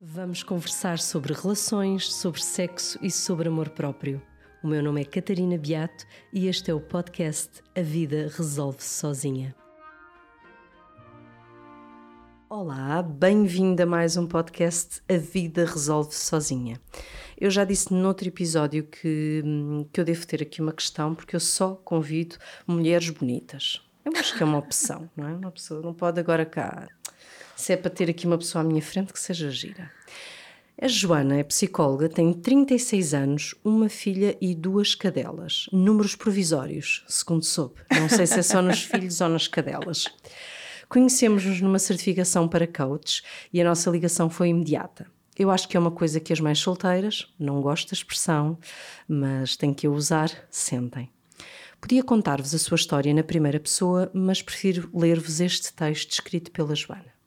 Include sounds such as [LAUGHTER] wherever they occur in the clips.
Vamos conversar sobre relações, sobre sexo e sobre amor próprio. O meu nome é Catarina Beato e este é o podcast A Vida Resolve-se Sozinha. Olá, bem-vindo a mais um podcast A Vida Resolve-se Sozinha. Eu já disse noutro episódio que, que eu devo ter aqui uma questão, porque eu só convido mulheres bonitas. Eu acho que é uma opção, não é? Uma pessoa não pode agora cá. Se é para ter aqui uma pessoa à minha frente, que seja gira. A Joana é psicóloga, tem 36 anos, uma filha e duas cadelas. Números provisórios, segundo soube. Não sei se é só nos filhos ou nas cadelas. Conhecemos-nos numa certificação para coach e a nossa ligação foi imediata. Eu acho que é uma coisa que as mães solteiras, não gosto da expressão, mas têm que a usar, sentem. Podia contar-vos a sua história na primeira pessoa, mas prefiro ler-vos este texto escrito pela Joana.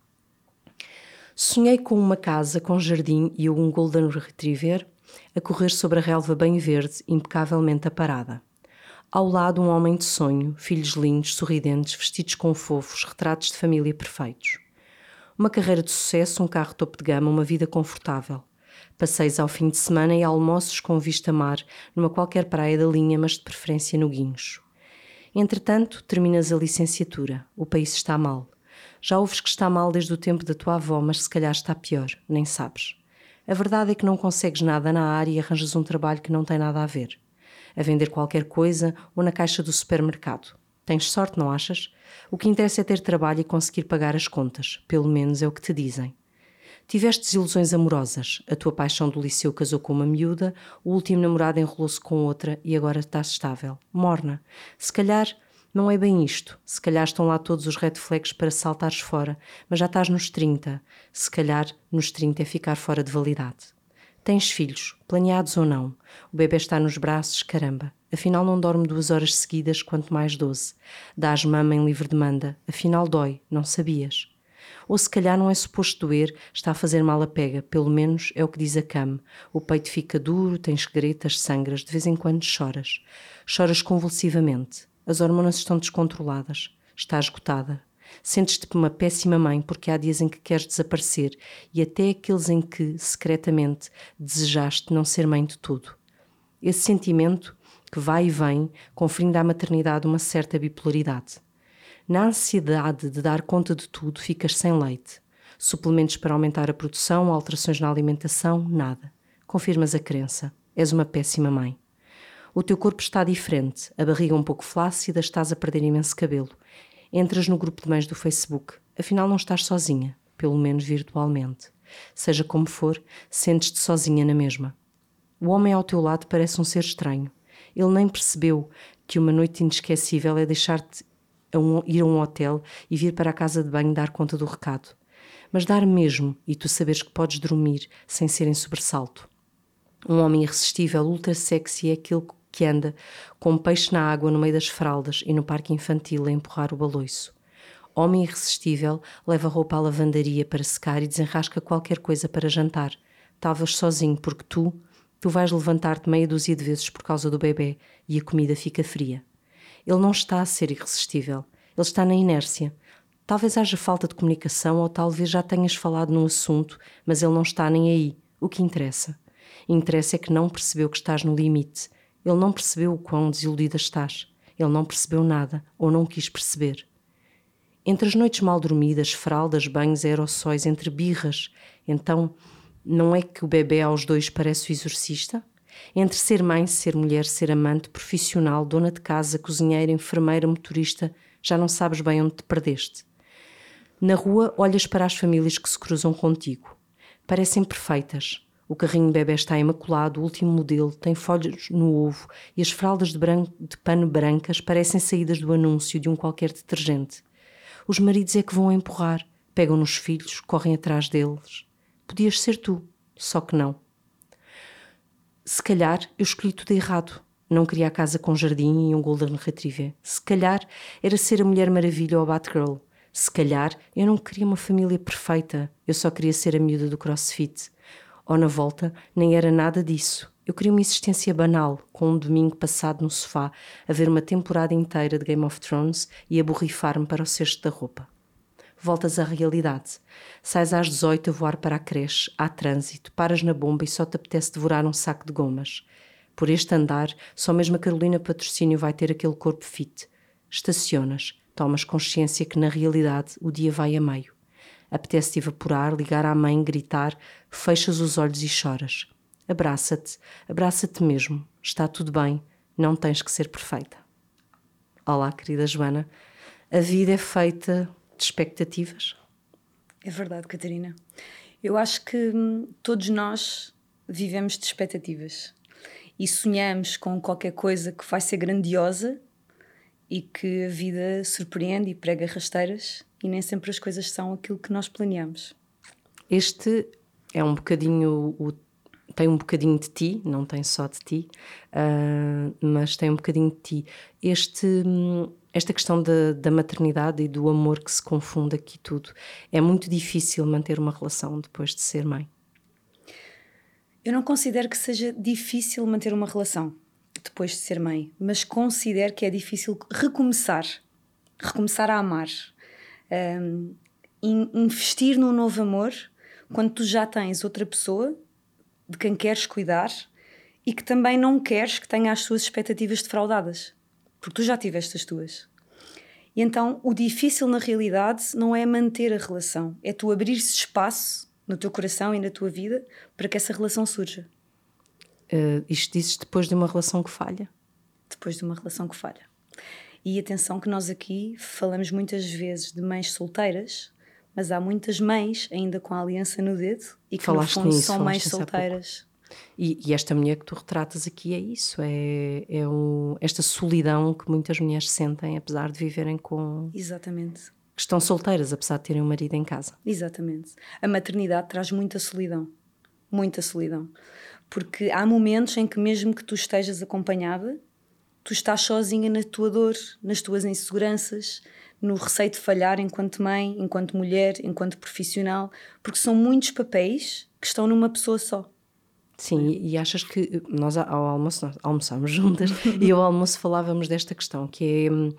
Sonhei com uma casa com jardim e um Golden Retriever a correr sobre a relva bem verde, impecavelmente aparada. Ao lado, um homem de sonho, filhos lindos, sorridentes, vestidos com fofos, retratos de família perfeitos. Uma carreira de sucesso, um carro topo de gama, uma vida confortável. Passeios ao fim de semana e almoços com vista mar, numa qualquer praia da linha, mas de preferência no Guincho. Entretanto, terminas a licenciatura. O país está mal. Já ouves que está mal desde o tempo da tua avó, mas se calhar está pior, nem sabes. A verdade é que não consegues nada na área e arranjas um trabalho que não tem nada a ver. A vender qualquer coisa ou na caixa do supermercado. Tens sorte, não achas? O que interessa é ter trabalho e conseguir pagar as contas, pelo menos é o que te dizem. Tiveste desilusões amorosas. A tua paixão do liceu casou com uma miúda, o último namorado enrolou-se com outra e agora estás estável. Morna. Se calhar não é bem isto. Se calhar estão lá todos os red flags para saltares fora, mas já estás nos 30. Se calhar nos 30 é ficar fora de validade. Tens filhos, planeados ou não. O bebê está nos braços, caramba. Afinal não dorme duas horas seguidas, quanto mais doze. Dás mama em livre demanda. Afinal dói, não sabias. Ou se calhar não é suposto doer, está a fazer mal a pega, pelo menos é o que diz a cama. O peito fica duro, tens gretas, sangras, de vez em quando choras. Choras convulsivamente. As hormonas estão descontroladas. Está esgotada. Sentes-te uma péssima mãe porque há dias em que queres desaparecer e até aqueles em que, secretamente, desejaste não ser mãe de tudo. Esse sentimento, que vai e vem, conferindo à maternidade uma certa bipolaridade. Na ansiedade de dar conta de tudo, ficas sem leite. Suplementos para aumentar a produção, alterações na alimentação, nada. Confirmas a crença. És uma péssima mãe. O teu corpo está diferente, a barriga um pouco flácida, estás a perder imenso cabelo. Entras no grupo de mães do Facebook. Afinal, não estás sozinha, pelo menos virtualmente. Seja como for, sentes-te sozinha na mesma. O homem ao teu lado parece um ser estranho. Ele nem percebeu que uma noite inesquecível é deixar-te um, ir a um hotel e vir para a casa de banho dar conta do recado. Mas dar mesmo e tu saberes que podes dormir sem ser em sobressalto. Um homem irresistível, ultra sexy, é aquele que anda com um peixe na água no meio das fraldas e no parque infantil a empurrar o baloiço. Homem irresistível leva roupa à lavandaria para secar e desenrasca qualquer coisa para jantar. Talvez sozinho, porque tu, tu vais levantar-te meia dúzia de vezes por causa do bebê e a comida fica fria. Ele não está a ser irresistível, ele está na inércia. Talvez haja falta de comunicação ou talvez já tenhas falado num assunto, mas ele não está nem aí. O que interessa? Interessa é que não percebeu que estás no limite ele não percebeu o quão desiludida estás. Ele não percebeu nada ou não quis perceber. Entre as noites mal dormidas, fraldas, banhos, aerossóis, entre birras, então não é que o bebê aos dois parece o exorcista? Entre ser mãe, ser mulher, ser amante, profissional, dona de casa, cozinheira, enfermeira, motorista, já não sabes bem onde te perdeste. Na rua, olhas para as famílias que se cruzam contigo. Parecem perfeitas, o carrinho bebê está imaculado, o último modelo, tem folhas no ovo e as fraldas de, branco, de pano brancas parecem saídas do anúncio de um qualquer detergente. Os maridos é que vão empurrar, pegam nos filhos, correm atrás deles. Podias ser tu, só que não. Se calhar eu escolhi tudo errado. Não queria a casa com jardim e um Golden Retriever. Se calhar era ser a Mulher Maravilha ou a Batgirl. Se calhar eu não queria uma família perfeita. Eu só queria ser a miúda do crossfit ou na volta, nem era nada disso. Eu queria uma existência banal, com um domingo passado no sofá, a ver uma temporada inteira de Game of Thrones e a borrifar-me para o cesto da roupa. voltas à realidade. Sais às 18 a voar para a creche, há trânsito, paras na bomba e só te apetece devorar um saco de gomas. Por este andar, só mesmo a Carolina Patrocínio vai ter aquele corpo fit. Estacionas, tomas consciência que na realidade o dia vai a meio. Apetece-te evaporar, ligar à mãe, gritar, fechas os olhos e choras. Abraça-te, abraça-te mesmo. Está tudo bem, não tens que ser perfeita. Olá, querida Joana. A vida é feita de expectativas? É verdade, Catarina. Eu acho que hum, todos nós vivemos de expectativas e sonhamos com qualquer coisa que vai ser grandiosa e que a vida surpreende e prega rasteiras e nem sempre as coisas são aquilo que nós planeamos. Este é um bocadinho o tem um bocadinho de ti, não tem só de ti, uh, mas tem um bocadinho de ti. Este, esta questão da, da, maternidade e do amor que se confunde aqui tudo, é muito difícil manter uma relação depois de ser mãe? Eu não considero que seja difícil manter uma relação depois de ser mãe, mas considero que é difícil recomeçar, recomeçar a amar, um, investir num novo amor quando tu já tens outra pessoa de quem queres cuidar e que também não queres que tenha as suas expectativas defraudadas, porque tu já tiveste as tuas. E então o difícil na realidade não é manter a relação, é tu abrir-se espaço no teu coração e na tua vida para que essa relação surja. Uh, isto dizes depois de uma relação que falha? Depois de uma relação que falha. E atenção que nós aqui falamos muitas vezes de mães solteiras, mas há muitas mães ainda com a aliança no dedo e que falaste no fundo nisso, são mães solteiras. E, e, esta mulher que tu retratas aqui é isso, é, é um, esta solidão que muitas mulheres sentem, apesar de viverem com. Exatamente. Que estão solteiras, apesar de terem um marido em casa. Exatamente. A maternidade traz muita solidão. Muita solidão. Porque há momentos em que, mesmo que tu estejas acompanhada, tu estás sozinha na tua dor, nas tuas inseguranças, no receio de falhar enquanto mãe, enquanto mulher, enquanto profissional, porque são muitos papéis que estão numa pessoa só. Sim, e achas que nós ao almoço, nós almoçámos [LAUGHS] juntas e ao almoço falávamos desta questão, que é hum,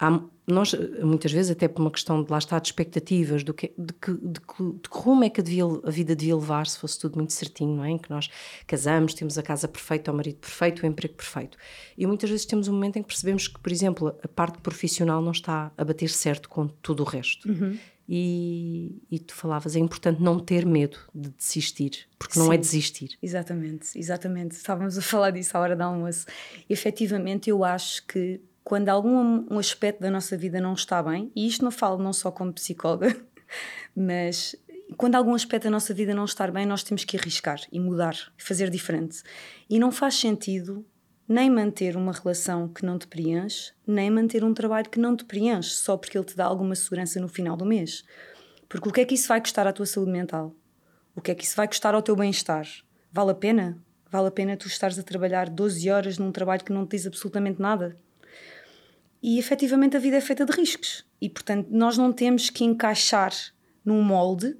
há, nós muitas vezes até por uma questão de lá estar de expectativas do que, de, que, de, que, de que rumo é que devia, a vida devia levar se fosse tudo muito certinho, não é? Em que nós casamos, temos a casa perfeita, o marido perfeito, o emprego perfeito. E muitas vezes temos um momento em que percebemos que, por exemplo, a parte profissional não está a bater certo com tudo o resto. Uhum. E, e, tu falavas, é importante não ter medo de desistir, porque Sim, não é desistir. Exatamente, exatamente. Estávamos a falar disso à hora do almoço. E, efetivamente, eu acho que quando algum um aspecto da nossa vida não está bem, e isto não falo não só como psicóloga, [LAUGHS] mas quando algum aspecto da nossa vida não está bem, nós temos que arriscar e mudar, fazer diferente. E não faz sentido nem manter uma relação que não te preenche, nem manter um trabalho que não te preenche, só porque ele te dá alguma segurança no final do mês. Porque o que é que isso vai custar à tua saúde mental? O que é que isso vai custar ao teu bem-estar? Vale a pena? Vale a pena tu estares a trabalhar 12 horas num trabalho que não te diz absolutamente nada? E efetivamente a vida é feita de riscos. E portanto, nós não temos que encaixar num molde,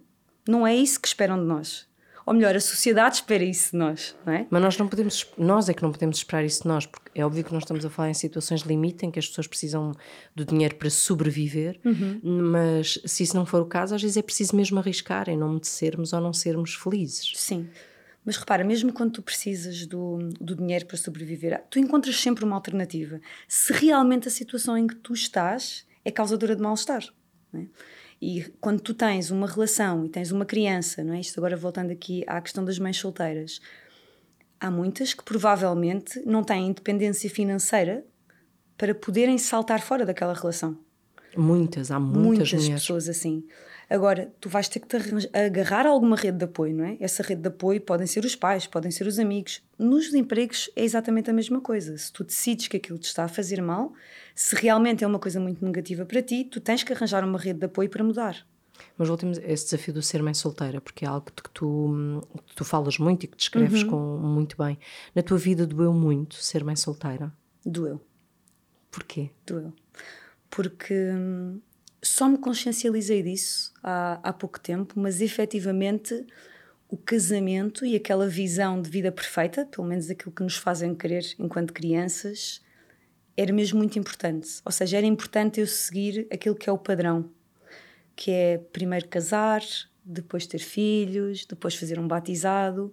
não é isso que esperam de nós. Ou melhor, a sociedade espera isso de nós, não é? Mas nós não podemos, nós é que não podemos esperar isso de nós, porque é óbvio que nós estamos a falar em situações de limite em que as pessoas precisam do dinheiro para sobreviver, uhum. mas se isso não for o caso, às vezes é preciso mesmo arriscar em não de sermos ou não sermos felizes. Sim. Mas repara, mesmo quando tu precisas do, do dinheiro para sobreviver, tu encontras sempre uma alternativa. Se realmente a situação em que tu estás é causadora de mal-estar. É? E quando tu tens uma relação e tens uma criança, não é? Isto agora voltando aqui à questão das mães solteiras, há muitas que provavelmente não têm independência financeira para poderem saltar fora daquela relação. Muitas, há muitas, muitas pessoas assim. Agora, tu vais ter que te agarrar a alguma rede de apoio, não é? Essa rede de apoio podem ser os pais, podem ser os amigos. Nos empregos é exatamente a mesma coisa. Se tu decides que aquilo te está a fazer mal, se realmente é uma coisa muito negativa para ti, tu tens que arranjar uma rede de apoio para mudar. Mas voltemos a esse desafio do ser mãe solteira, porque é algo que tu, que tu falas muito e que descreves uhum. com, muito bem. Na tua vida doeu muito ser mãe solteira? Doeu. Porquê? Doeu. Porque hum, só me consciencializei disso há, há pouco tempo, mas efetivamente o casamento e aquela visão de vida perfeita, pelo menos aquilo que nos fazem querer enquanto crianças, era mesmo muito importante. Ou seja, era importante eu seguir aquilo que é o padrão, que é primeiro casar, depois ter filhos, depois fazer um batizado.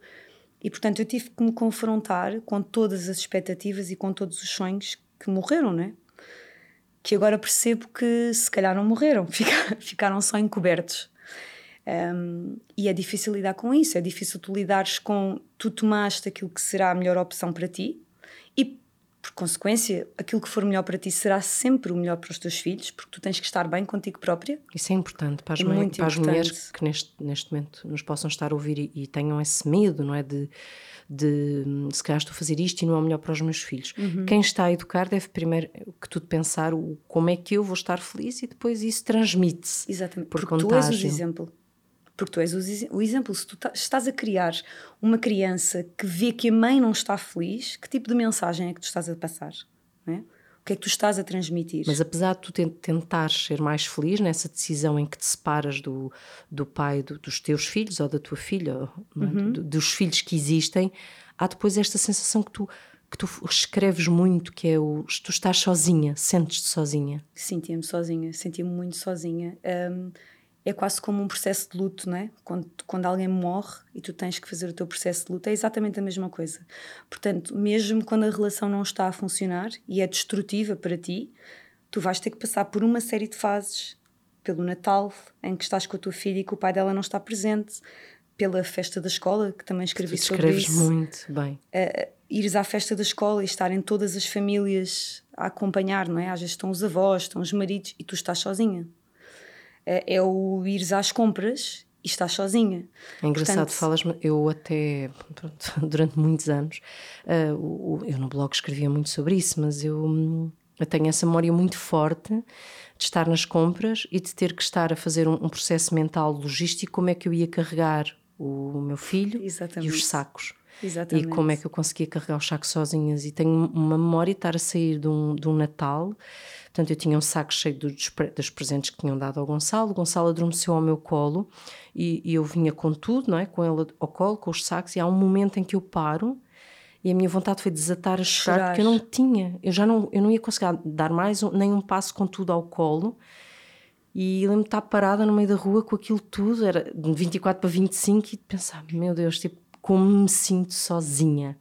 E portanto eu tive que me confrontar com todas as expectativas e com todos os sonhos que morreram, né? Que agora percebo que se calhar não morreram, [LAUGHS] ficaram só encobertos. Um, e é difícil lidar com isso, é difícil tu lidares com tu tomaste aquilo que será a melhor opção para ti e por consequência, aquilo que for melhor para ti será sempre o melhor para os teus filhos, porque tu tens que estar bem contigo própria. Isso é importante para as, é mãe, para as mulheres que neste, neste momento nos possam estar a ouvir e, e tenham esse medo, não é? De, de se calhar estou a fazer isto e não é o melhor para os meus filhos. Uhum. Quem está a educar deve primeiro que tudo pensar o, como é que eu vou estar feliz e depois isso transmite-se. Exatamente, por porque contagem. tu és o exemplo porque tu és o, exemplo. Se tu estás a criar uma criança que vê que a mãe não está feliz, que tipo de mensagem é que tu estás a passar? Não é? O que é que tu estás a transmitir? Mas apesar de tu tentares ser mais feliz nessa decisão em que te separas do, do pai do, dos teus filhos ou da tua filha, é? uhum. dos filhos que existem, há depois esta sensação que tu que tu escreves muito, que é o tu estás sozinha, sentes-te sozinha. Sentia-me sozinha, sentia-me muito sozinha. Um, é quase como um processo de luto, não é? Quando, quando alguém morre e tu tens que fazer o teu processo de luto, é exatamente a mesma coisa. Portanto, mesmo quando a relação não está a funcionar e é destrutiva para ti, tu vais ter que passar por uma série de fases. Pelo Natal, em que estás com a tua filha e que o pai dela não está presente, pela festa da escola, que também escrevi sobre isso. muito bem. Uh, ires à festa da escola e estarem todas as famílias a acompanhar, não é? Às vezes estão os avós, estão os maridos e tu estás sozinha. É, é o ires às compras e estás sozinha. É engraçado, Portanto, falas eu até [LAUGHS] durante muitos anos, uh, eu no blog escrevia muito sobre isso, mas eu, eu, tenho essa memória muito forte de estar nas compras e de ter que estar a fazer um, um processo mental logístico, como é que eu ia carregar o meu filho Exatamente. e os sacos. Exatamente. E como é que eu conseguia carregar os sacos sozinhas. E tenho uma memória de estar a sair de um, de um Natal Portanto, eu tinha um saco cheio dos, dos presentes que tinham dado ao Gonçalo. O Gonçalo adormeceu ao meu colo e, e, eu vinha com tudo, não é? Com ele ao colo, com os sacos. E há um momento em que eu paro e a minha vontade foi desatar a chorar, chorar. porque eu não tinha, eu já não, eu não ia conseguir dar mais nem um passo com tudo ao colo. E lembro-me de estar parada no meio da rua com aquilo tudo, era de 24 para 25, e de pensar: meu Deus, tipo, como me sinto sozinha.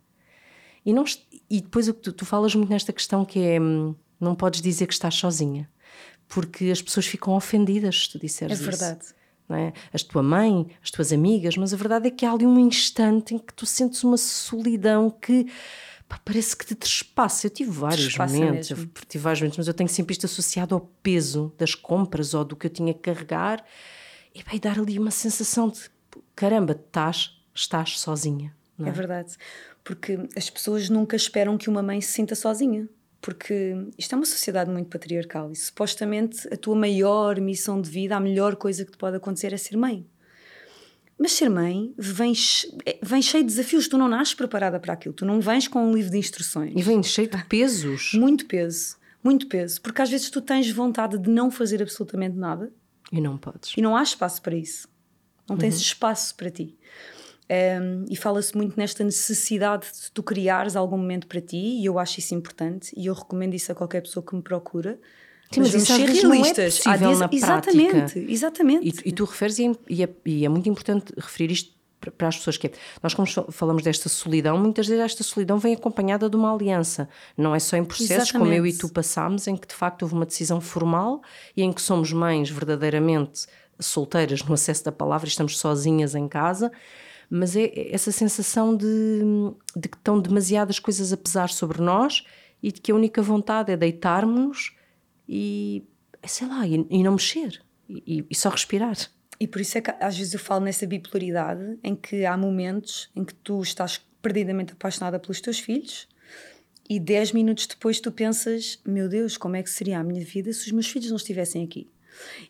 E, não, e depois o que tu, tu falas muito nesta questão que é hum, não podes dizer que estás sozinha, porque as pessoas ficam ofendidas se tu disseres isso. É verdade. Isso, não é? As tua mãe, as tuas amigas, mas a verdade é que há ali um instante em que tu sentes uma solidão que pá, parece que te trespassa. Eu tive vários momentos, eu tive vários momentos, mas eu tenho sempre isto associado ao peso das compras ou do que eu tinha que carregar e vai dar ali uma sensação de caramba, estás, estás sozinha. É? é verdade, porque as pessoas nunca esperam que uma mãe se sinta sozinha porque isto é uma sociedade muito patriarcal e supostamente a tua maior missão de vida, a melhor coisa que te pode acontecer é ser mãe. Mas ser mãe vem, é, vem cheio de desafios, tu não nasces preparada para aquilo, tu não vens com um livro de instruções. E vem cheio de pesos. Muito peso, muito peso, porque às vezes tu tens vontade de não fazer absolutamente nada. E não podes. E não há espaço para isso. Não tens uhum. espaço para ti. Um, e fala-se muito nesta necessidade de tu criares algum momento para ti, e eu acho isso importante, e eu recomendo isso a qualquer pessoa que me procura. Sim, mas, mas isso ser realistas. Não é possível na exatamente, prática. Exatamente. E, e tu referes, e é, e é muito importante referir isto para as pessoas que é, nós como falamos desta solidão, muitas vezes esta solidão vem acompanhada de uma aliança, não é só em processos Exatamente. como eu e tu passámos, em que de facto houve uma decisão formal e em que somos mães verdadeiramente solteiras no acesso da palavra, estamos sozinhas em casa, mas é essa sensação de, de que estão demasiadas coisas a pesar sobre nós e de que a única vontade é deitarmos-nos e, sei lá, e, e não mexer e, e, só respirar. E por isso é que às vezes eu falo nessa bipolaridade em que há momentos em que tu estás perdidamente apaixonada pelos teus filhos e 10 minutos depois tu pensas: meu Deus, como é que seria a minha vida se os meus filhos não estivessem aqui?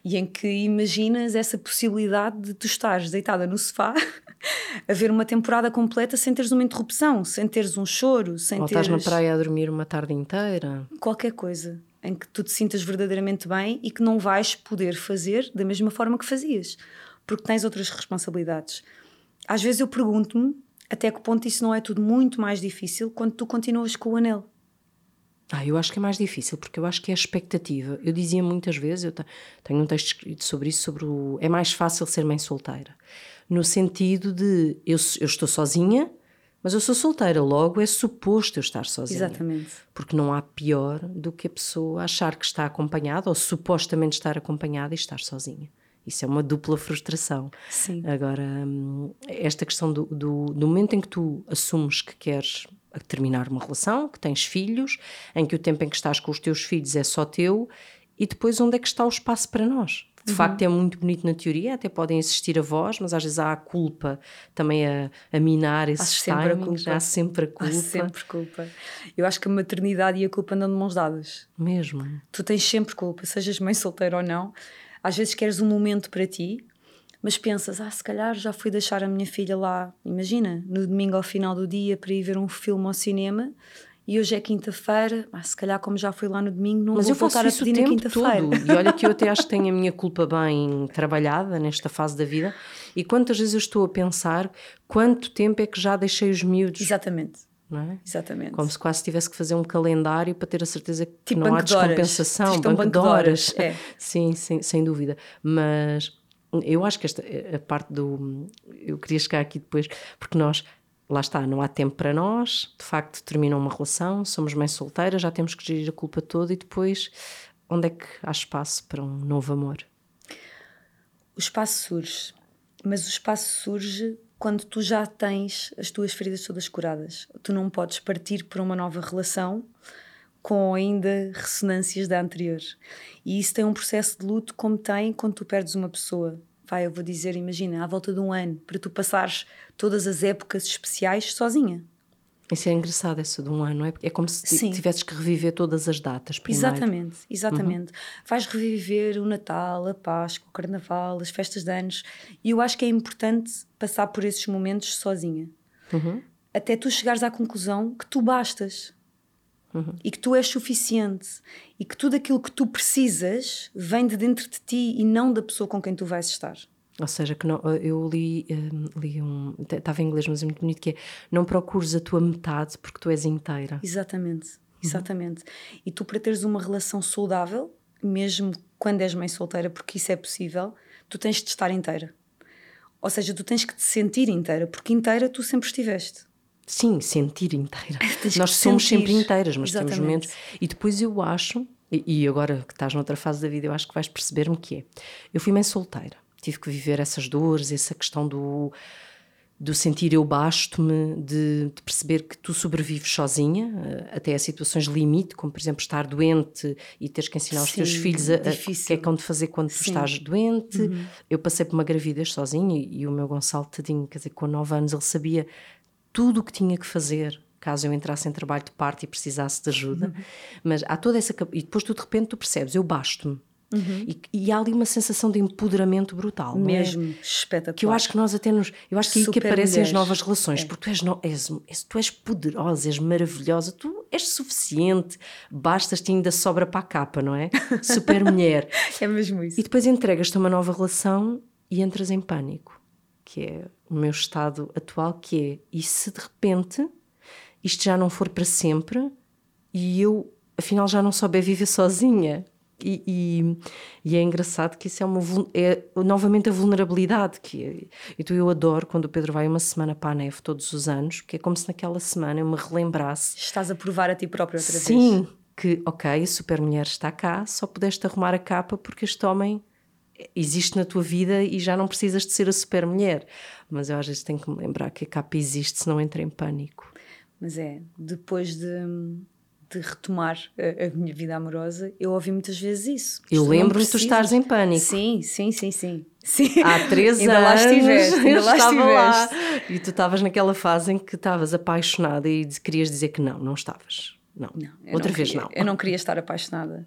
E em que imaginas essa possibilidade de tu estares deitada no sofá [LAUGHS] a ver uma temporada completa sem teres uma interrupção, sem teres um choro, sem Ou teres... estás na praia a dormir uma tarde inteira. Qualquer coisa em que tu te sintas verdadeiramente bem e que não vais poder fazer da mesma forma que fazias, porque tens outras responsabilidades. Às vezes eu pergunto-me até que ponto isso não é tudo muito mais difícil quando tu continuas com o anel. Ah, eu acho que é mais difícil, porque eu acho que é a expectativa. Eu dizia muitas vezes, eu tenho um texto escrito sobre isso, sobre o. É mais fácil ser mãe solteira. No sentido de eu, eu estou sozinha, mas eu sou solteira, logo é suposto eu estar sozinha. Exatamente. Porque não há pior do que a pessoa achar que está acompanhada ou supostamente estar acompanhada e estar sozinha. Isso é uma dupla frustração. Sim. Agora, hum, esta questão do, do, do momento em que tu assumes que queres terminar uma relação, que tens filhos, em que o tempo em que estás com os teus filhos é só teu, e depois onde é que está o espaço para nós? De uhum. facto é muito bonito na teoria, até podem existir avós, mas às vezes há a culpa também a, a minar esses há timings, há sempre a culpa. Há sempre culpa. Eu acho que a maternidade e a culpa andam de mãos dadas. Mesmo. Tu tens sempre culpa, sejas mãe solteira ou não. Às vezes queres um momento para ti, mas pensas, ah, se calhar já fui deixar a minha filha lá, imagina, no domingo ao final do dia para ir ver um filme ao cinema e hoje é quinta-feira, ah, se calhar como já fui lá no domingo, não Mas vou eu voltar a pedir na quinta-feira. E olha que eu até acho que tenho a minha culpa bem trabalhada nesta fase da vida. E quantas vezes eu estou a pensar quanto tempo é que já deixei os miúdos. Exatamente. Não é? Exatamente. Como se quase tivesse que fazer um calendário para ter a certeza que tipo não há descompensação. Tipo banco, banco de horas. É. [LAUGHS] sim, sim, sem dúvida. Mas eu acho que esta a parte do. Eu queria chegar aqui depois, porque nós lá está, não há tempo para nós, de facto termina uma relação, somos mães solteiras, já temos que gerir a culpa toda e depois onde é que há espaço para um novo amor? O espaço surge, mas o espaço surge quando tu já tens as tuas feridas todas curadas. Tu não podes partir para uma nova relação com ainda ressonâncias da anterior. E isso tem um processo de luto como tem quando tu perdes uma pessoa vai, eu vou dizer, imagina, à volta de um ano, para tu passares todas as épocas especiais sozinha. Isso é engraçado, essa de um ano, é? É como se Sim. tivesses que reviver todas as datas primeiro. Exatamente, exatamente. Uhum. Vais reviver o Natal, a Páscoa, o Carnaval, as festas de anos. E eu acho que é importante passar por esses momentos sozinha. Uhum. Até tu chegares à conclusão que tu bastas. Uhum. E que tu és suficiente e que tudo aquilo que tu precisas vem de dentro de ti e não da pessoa com quem tu vais estar. Ou seja, que não, eu li, um, li um. Estava em inglês, mas é muito bonito que é não procures a tua metade porque tu és inteira. Exatamente, uhum. exatamente. Uhum. E tu, para teres uma relação saudável, mesmo quando és mãe solteira, porque isso é possível, tu tens de estar inteira. Ou seja, tu tens que te sentir inteira, porque inteira tu sempre estiveste. Sim, sentir inteira. [LAUGHS] Nós somos sentir. sempre inteiras, mas Exatamente. temos momentos. E depois eu acho, e, agora que estás noutra fase da vida, eu acho que vais perceber-me que é. Eu fui mãe solteira, tive que viver essas dores, essa questão do do sentir eu basto-me, de, de, perceber que tu sobrevives sozinha, eh, até a situações limite, como por exemplo estar doente e teres que ensinar Sim, os teus filhos a, a, o que é que hão de fazer quando Sim. tu estás doente. Uhum. Eu passei por uma gravidez sozinha e, e, o meu Gonçalo, tadinho, quer dizer, com 9 anos ele sabia tudo o que tinha que fazer caso eu entrasse em trabalho de parte e precisasse de ajuda. Uhum. Mas há toda essa. E depois tu de repente tu percebes, eu basto-me. Uhum. E, e, há ali uma sensação de empoderamento brutal. Mesmo, é? espetacular. Que eu acho que nós até nos. Eu acho que Super aí que aparecem mulheres. as novas relações, é. porque tu és, no, és, és, tu és poderosa, és maravilhosa, tu és suficiente, bastas-te ainda sobra para a capa, não é? [LAUGHS] Super mulher. é mesmo isso. E depois entregas-te a uma nova relação e entras em pânico que é o meu estado atual, que é e se de repente isto já não for para sempre e eu afinal já não souber viver sozinha. E, e, e, é engraçado que isso é, uma, é novamente a vulnerabilidade que é, então eu adoro quando o Pedro vai uma semana para a neve todos os anos, que é como se naquela semana eu me relembrasse. Estás a provar a ti própria outra Sim, vez. Sim, que ok, a super mulher está cá, só pudeste arrumar a capa porque este homem existe na tua vida e já não precisas de ser a super mulher. Mas eu às vezes tenho que me lembrar que a capa existe, senão entra em pânico. Mas é, depois de, de retomar a, a, minha vida amorosa, eu ouvi muitas vezes isso. Eu lembro-me de tu estares em pânico. Sim, sim, sim, sim. sim. Há três [LAUGHS] ainda anos. Lá estiveste, [LAUGHS] ainda lá estava estiveste. lá. E tu estavas naquela fase em que estavas apaixonada e querias dizer que não, não estavas. Não, não outra não vez queria, não. Eu não queria estar apaixonada.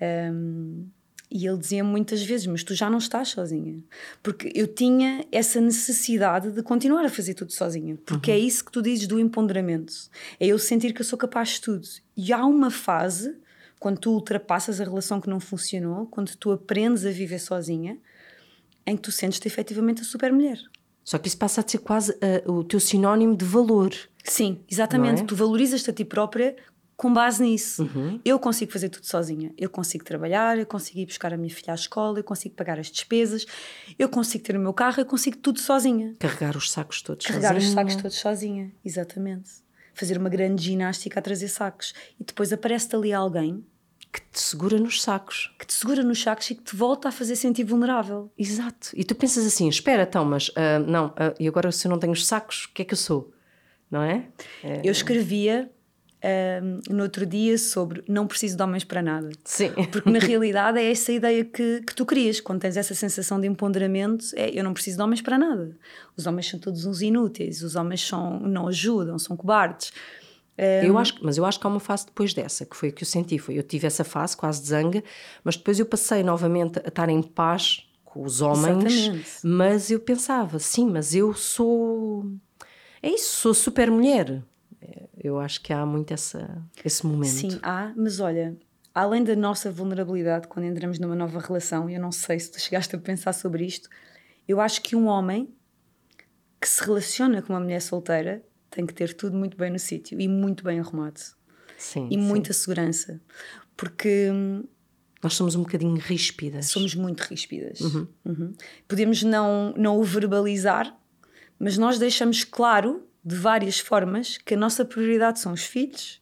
Um, e ele dizia muitas vezes: Mas tu já não estás sozinha. Porque eu tinha essa necessidade de continuar a fazer tudo sozinha. Porque uhum. é isso que tu dizes do empoderamento. É eu sentir que eu sou capaz de tudo. E há uma fase, quando tu ultrapassas a relação que não funcionou, quando tu aprendes a viver sozinha, em que tu sentes-te efetivamente a super mulher. Só que isso passa a ser quase uh, o teu sinónimo de valor. Sim, exatamente. É? Tu valorizas-te a ti própria com base nisso. Uhum. Eu consigo fazer tudo sozinha. Eu consigo trabalhar, eu consigo ir buscar a minha filha à escola, eu consigo pagar as despesas, eu consigo ter o meu carro, eu consigo tudo sozinha. Carregar os sacos todos Carregar sozinha. os sacos todos sozinha, exatamente. Fazer uma grande ginástica a trazer sacos. E depois aparece-te ali alguém que te segura nos sacos. Que te segura nos sacos e que te volta a fazer sentir vulnerável. Exato. E tu pensas assim: espera, então, mas uh, não, uh, e agora se eu não tenho os sacos, o que é que eu sou? Não é? é... Eu escrevia um, no outro dia sobre não preciso de homens para nada. Sim. Porque na [LAUGHS] realidade é essa ideia que, que tu crias. Quando tens essa sensação de empoderamento, é eu não preciso de homens para nada. Os homens são todos uns inúteis, os homens são, não ajudam, são cobardes. Um, eu acho, mas eu acho que há uma fase depois dessa, que foi o que eu senti. Foi, eu tive essa fase quase de zanga, mas depois eu passei novamente a estar em paz com os homens. Exatamente. Mas eu pensava, sim, mas eu sou. É isso, sou super mulher eu acho que há muito essa, esse momento. Sim, há, mas olha, além da nossa vulnerabilidade quando entramos numa nova relação, eu não sei se tu chegaste a pensar sobre isto, eu acho que um homem que se relaciona com uma mulher solteira tem que ter tudo muito bem no sítio e muito bem arrumado. Sim, e sim. muita segurança. Porque. Hum, Nós somos um bocadinho ríspidas. Somos muito ríspidas. Uhum. Uhum. Podemos não, não o verbalizar, mas nós deixamos claro de várias formas que a nossa prioridade são os filhos,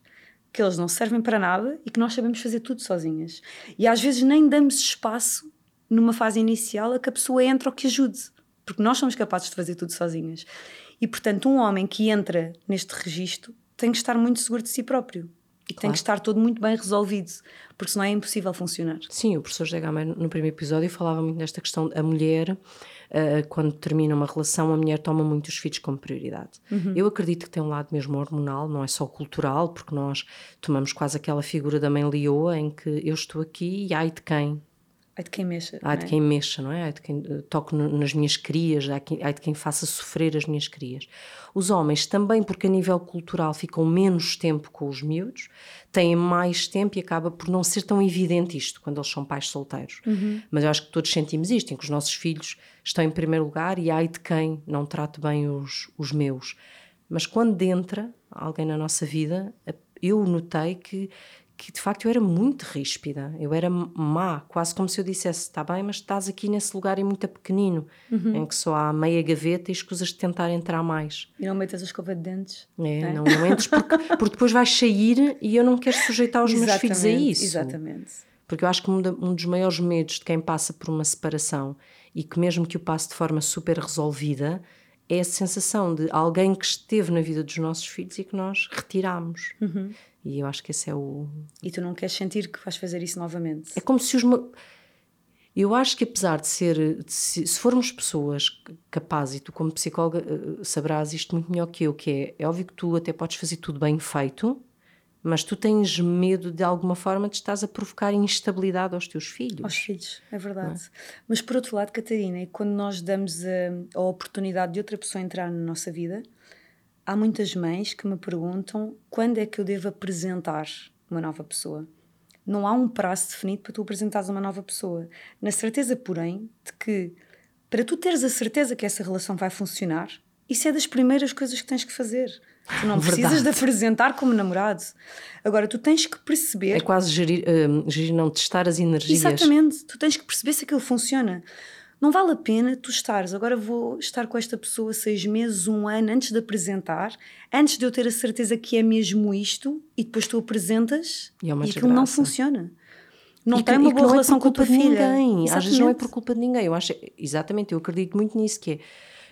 que eles não servem para nada e que nós sabemos fazer tudo sozinhas. E às vezes nem damos espaço numa fase inicial a que a pessoa entre ou que ajude, porque nós somos capazes de fazer tudo sozinhas. E portanto, um homem que entra neste registro tem que estar muito seguro de si próprio. E claro. tem que estar todo muito bem resolvido, porque senão é impossível funcionar. Sim, o professor José Gama, no primeiro episódio, falava muito desta questão da mulher uh, quando termina uma relação, a mulher toma muito os filhos como prioridade. Uhum. Eu acredito que tem um lado mesmo hormonal, não é só cultural, porque nós tomamos quase aquela figura da mãe leoa em que eu estou aqui e ai de quem, Ai de quem mexa. Ai de é? quem mexa, não é? Ai de quem uh, toque nas minhas crias, ai, ai de quem faça sofrer as minhas crias. Os homens também, porque a nível cultural ficam menos tempo com os miúdos, têm mais tempo e acaba por não ser tão evidente isto quando eles são pais solteiros. Uhum. Mas eu acho que todos sentimos isto, em que os nossos filhos estão em primeiro lugar e ai de quem não trate bem os, os meus. Mas quando entra alguém na nossa vida, eu notei que que de facto eu era muito ríspida, eu era má, quase como se eu dissesse: está bem, mas estás aqui nesse lugar e muito pequenino, uhum. em que só há meia gaveta e escusas de tentar entrar mais. E não metas a escova de dentes. É, é? Não, não entres porque, porque depois vais sair e eu não quero sujeitar os meus filhos a isso. Exatamente. Porque eu acho que um, um dos maiores medos de quem passa por uma separação e que, mesmo que o passe de forma super resolvida, é a sensação de alguém que esteve na vida dos nossos filhos e que nós retiramos. Uhum. E eu acho que esse é o. E tu não queres sentir que vais fazer isso novamente? É como se os. Eu acho que apesar de ser. De se, se, formos pessoas capazes, e tu como psicóloga eh, saberás isto muito melhor que eu, que é, é óbvio que tu até podes fazer tudo bem feito, mas tu tens medo de alguma forma de estás a provocar instabilidade aos teus filhos. Aos filhos, é verdade. É? Mas por outro lado, Catarina, quando nós damos a, a oportunidade de outra pessoa entrar na nossa vida, há muitas mães que me perguntam quando é que eu devo apresentar uma nova pessoa. Não há um prazo definido para tu apresentares uma nova pessoa. Na certeza, porém, de que para tu teres a certeza que essa relação vai funcionar, isso é das primeiras coisas que tens que fazer. Tu não [LAUGHS] precisas de apresentar como namorado. Agora, tu tens que perceber. É quase gerir, uh, gerir não testar as energias. Exatamente. Tu tens que perceber se aquilo funciona. Não vale a pena tu estares, agora vou estar com esta pessoa seis meses, um ano, antes de apresentar, antes de eu ter a certeza que é mesmo isto, e depois tu apresentas e, é e aquilo não funciona. Não e tem que, uma boa é relação é com a tua filha. Ninguém. Às vezes não é por culpa de ninguém. Eu acho, exatamente, eu acredito muito nisso, que é,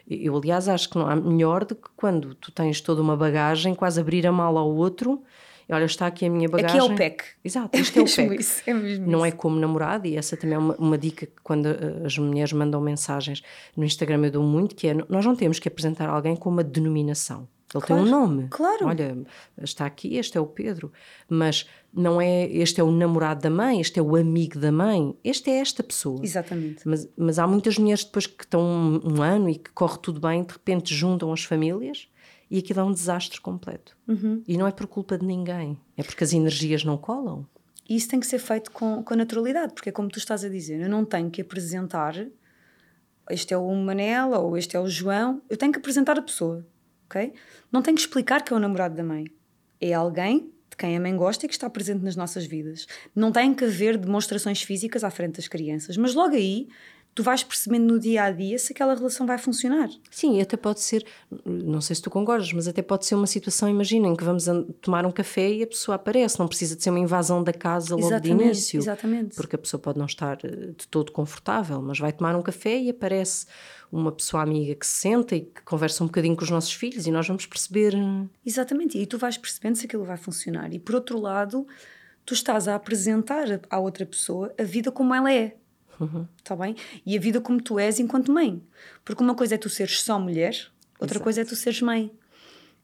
eu aliás acho que não há melhor do que quando tu tens toda uma bagagem, quase abrir a mala ao outro olha, está aqui a minha bagagem. Aqui é o PEC. Exato, [LAUGHS] isto é, é o PEC. Isso, é mesmo não isso. é como namorado, e essa também é uma, uma, dica que quando eh, as mulheres mandam mensagens no Instagram eu dou muito, que é, nós não temos que apresentar alguém com uma denominação. Ele claro, tem um nome. Claro. Olha, está aqui, este é o Pedro. Mas não é este é o namorado da mãe, este é o amigo da mãe, este é esta pessoa. Exatamente. Mas, mas há muitas mulheres depois que estão um, um ano e que corre tudo bem, de repente juntam as famílias e aquilo é um desastre completo. Uhum. E não é por culpa de ninguém, é porque as energias não colam. E isso tem que ser feito com, com naturalidade, porque é como tu estás a dizer, eu não tenho que apresentar este é o Manel ou este é o João, eu tenho que apresentar a pessoa, ok? Não tenho que explicar que é o namorado da mãe. É alguém de quem a mãe gosta e que está presente nas nossas vidas. Não tem que haver demonstrações físicas à frente das crianças, mas logo aí tu vais percebendo no dia a dia se aquela relação vai funcionar. Sim, até pode ser, não sei se tu concordas, mas até pode ser uma situação, imaginem que vamos tomar um café e a pessoa aparece, não precisa de ser uma invasão da casa logo exatamente, de início. Exatamente. Porque a pessoa pode não estar eh, de todo confortável, mas vai tomar um café e aparece uma pessoa amiga que se senta e que conversa um bocadinho com os nossos filhos e nós vamos perceber. Eh, exatamente, e tu vais percebendo se aquilo vai funcionar. E por outro lado, tu estás a apresentar à outra pessoa a vida como ela é. Uhum. Tá bem? E a vida como tu és enquanto mãe. Porque uma coisa é tu seres só mulher, outra Exato. coisa é tu seres mãe.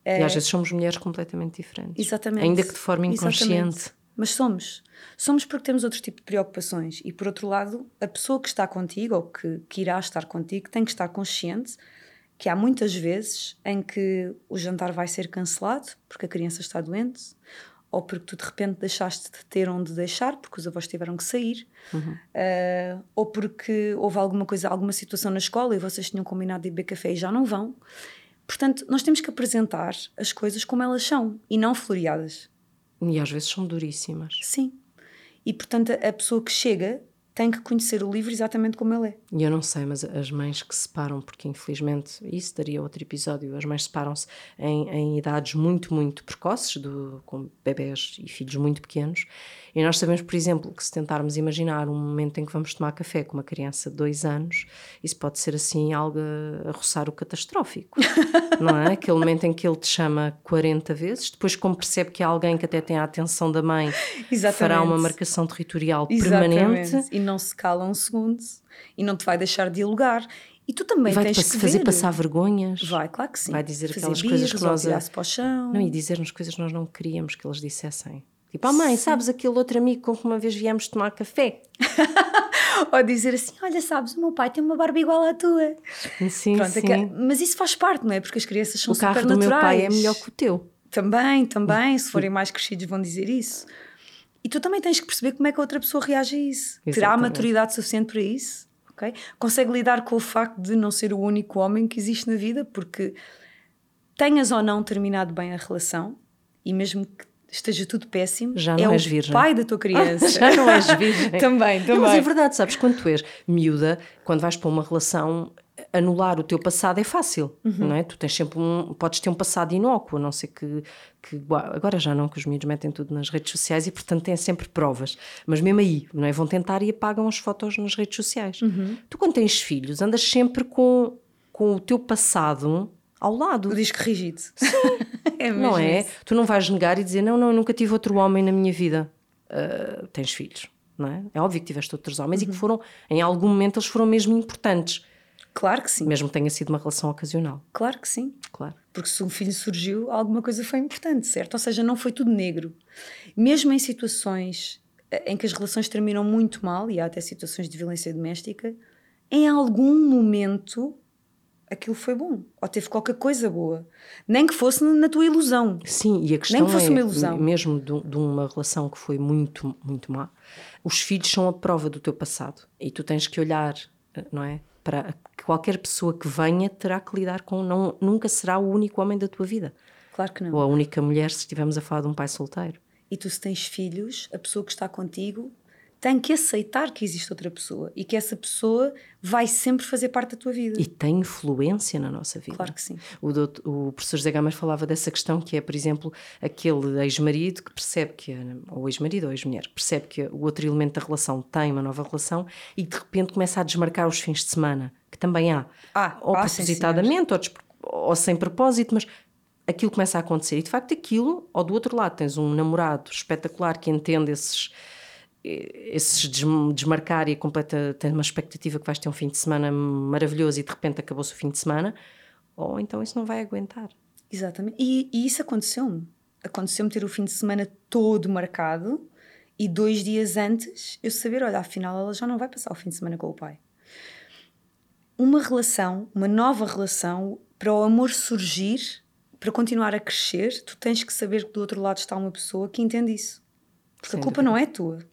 E é... às vezes somos mulheres completamente diferentes. Exatamente. Ainda que de forma inconsciente. Exatamente. Mas somos. Somos porque temos outro tipo de preocupações. E por outro lado, a pessoa que está contigo ou que, que irá estar contigo tem que estar consciente que há muitas vezes em que o jantar vai ser cancelado porque a criança está doente, ou porque tu de repente deixaste de ter onde deixar, porque os avós tiveram que sair, uhum. uh, ou porque houve alguma coisa, alguma situação na escola e vocês tinham combinado de beber café e já não vão. Portanto, nós temos que apresentar as coisas como elas são e não floreadas. E às vezes são duríssimas. Sim. E portanto, a pessoa que chega tem que conhecer o livro exatamente como ele é. E eu não sei, mas as mães que se separam, porque infelizmente isso daria outro episódio, as mães separam-se em, em, idades muito, muito precoces, do, com bebés e filhos muito pequenos, e nós sabemos, por exemplo, que se tentarmos imaginar um momento em que vamos tomar café com uma criança de dois anos, isso pode ser assim algo a, roçar o catastrófico, [LAUGHS] não é? Aquele momento em que ele te chama 40 vezes, depois como percebe que há alguém que até tem a atenção da mãe, Exatamente. fará uma marcação territorial Exatamente. permanente. E não se cala um segundo e não te vai deixar dialogar. E tu também vai tens que fazer ver. passar vergonhas. Vai, claro que sim. Vai dizer fazer aquelas coisas que nós. Para o chão. Não, e dizer-nos coisas que nós não queríamos que eles dissessem. Tipo, ah, mãe, sabes aquele outro amigo com que uma vez viemos tomar café? [LAUGHS] Ou dizer assim: Olha, sabes, o meu pai tem uma barba igual à tua. Sim, Pronto, sim. É que, mas isso faz parte, não é? Porque as crianças são o super naturais. O carro do meu pai é melhor que o teu. Também, também. Se forem mais crescidos, vão dizer isso. E tu também tens que perceber como é que a outra pessoa reage a isso. Exatamente. Terá a maturidade suficiente para isso? Okay? Consegue lidar com o facto de não ser o único homem que existe na vida, porque tenhas ou não terminado bem a relação, e mesmo que esteja tudo péssimo, já não é és virgem. o pai da tua [LAUGHS] criança. já não és virgem. também, [LAUGHS] também. Não, mas é verdade, sabes, quando tu és miúda, quando vais para uma relação, anular o teu passado é fácil, uhum. não é? Tu tens sempre um, podes ter um passado inócuo, a não ser que, que agora já não, que os miúdos metem tudo nas redes sociais e portanto têm sempre provas, mas mesmo aí, não é? Vão tentar e apagam as fotos nas redes sociais. Uhum. Tu quando tens filhos, andas sempre com, com o teu passado ao lado. O disco rígido. Sim. [LAUGHS] é não é? Isso. Tu não vais negar e dizer, não, não, eu nunca tive outro homem na minha vida. Uh, tens filhos, não é? É óbvio que tiveste outros homens uhum. e que uhum. foram, em algum momento, eles foram mesmo importantes. Claro que sim. Mesmo que tenha sido uma relação ocasional. Claro que sim. Claro. Porque se um filho surgiu, alguma coisa foi importante, certo? Ou seja, não foi tudo negro. Mesmo em situações eh, em que as relações terminam muito mal, e há até situações de violência doméstica, em algum momento aquilo foi bom, ou teve qualquer coisa boa, nem que fosse na tua ilusão. Sim, e a questão nem que fosse é, uma ilusão. mesmo de, de, uma relação que foi muito, muito má, os filhos são a prova do teu passado e tu tens que olhar, não é? Para qualquer pessoa que venha terá que lidar com, não, nunca será o único homem da tua vida. Claro que não. Ou a única mulher se estivermos a falar de um pai solteiro. E tu se tens filhos, a pessoa que está contigo tem que aceitar que existe outra pessoa e que essa pessoa vai sempre fazer parte da tua vida. E tem influência na nossa vida. Claro que sim. O, doutor, o professor José Gamas falava dessa questão que é, por exemplo, aquele ex-marido que percebe que, ou ex-marido ou ex-mulher, percebe que o outro elemento da relação tem uma nova relação e de repente começa a desmarcar os fins de semana, que também há. Ah, ou ah, propositadamente, ou, ou sem propósito, mas aquilo começa a acontecer. E de facto aquilo, ou do outro lado tens um namorado espetacular que entende esses esses desmarcar e a completa tem uma expectativa que vais ter um fim de semana maravilhoso e de repente acabou-se o fim de semana, ou então isso não vai aguentar. Exatamente. E, e isso aconteceu-me. Aconteceu-me ter o fim de semana todo marcado e dois dias antes eu saber, olha, afinal ela já não vai passar o fim de semana com o pai. Uma relação, uma nova relação, para o amor surgir, para continuar a crescer, tu tens que saber que do outro lado está uma pessoa que entende isso. Porque Sem a culpa dúvida. não é tua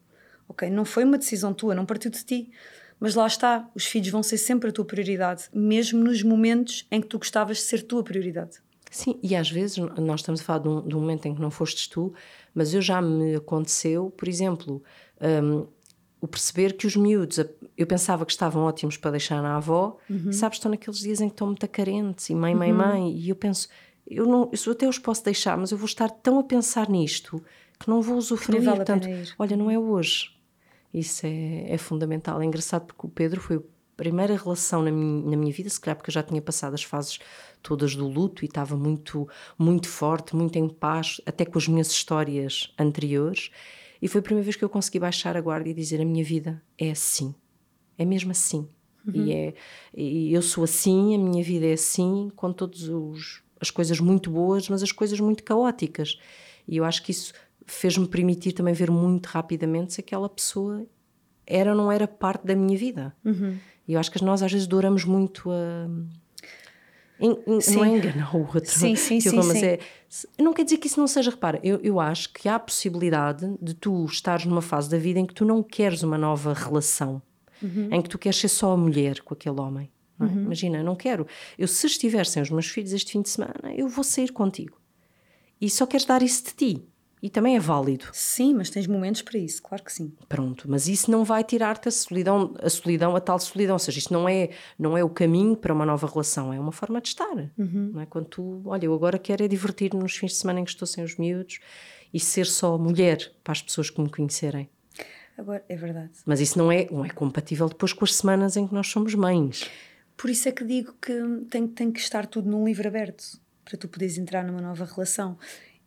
ok? Não foi uma decisão tua, não partiu de ti. Mas lá está, os filhos vão ser sempre a tua prioridade, mesmo nos momentos em que tu gostavas de ser tua prioridade. Sim, e às vezes nós estamos a falar de um, de um momento em que não fostes tu, mas eu já me aconteceu, por exemplo, um, o perceber que os miúdos, eu pensava que estavam ótimos para deixar na avó, uhum. sabes, estão naqueles dias em que estão muito carentes e mãe, mãe, uhum. mãe, e eu penso, eu não, eu até os posso deixar, mas eu vou estar tão a pensar nisto que não vou usufruir. Vale Portanto, olha, não é hoje. Isso é, é fundamental. É engraçado porque o Pedro foi a primeira relação na minha, na minha vida, se calhar porque eu já tinha passado as fases todas do luto e estava muito, muito forte, muito em paz, até com as minhas histórias anteriores. E foi a primeira vez que eu consegui baixar a guarda e dizer: a minha vida é assim, é mesmo assim. Uhum. E, é, e eu sou assim, a minha vida é assim, com todas as coisas muito boas, mas as coisas muito caóticas. E eu acho que isso fez-me permitir também ver muito rapidamente se aquela pessoa era ou não era parte da minha vida. Uhum. E eu acho que nós às vezes duramos muito a. En, en, não é enganar o outro. Sim, sim, sim, mas sim. É, não quer dizer que isso não seja. Repara, eu, eu acho que há a possibilidade de tu estares numa fase da vida em que tu não queres uma nova relação, uhum. em que tu queres ser só a mulher com aquele homem. É? Uhum. Imagina, não quero. Eu, se estiver sem os meus filhos este fim de semana, eu vou sair contigo. E só queres dar isso de ti. E também é válido. Sim, mas tens momentos para isso, claro que sim. Pronto, mas isso não vai tirar-te a solidão, a solidão, a tal solidão. Ou seja, isto não é, não é o caminho para uma nova relação, é uma forma de estar. Uhum. Não é? Quando tu, olha, eu agora quero é divertir-me nos fins de semana em que estou sem os miúdos e ser só mulher para as pessoas que me conhecerem. Agora, é verdade. Mas isso não é, não é compatível depois com as semanas em que nós somos mães. Por isso é que digo que tem, tem que estar tudo num livro aberto para tu poderes entrar numa nova relação.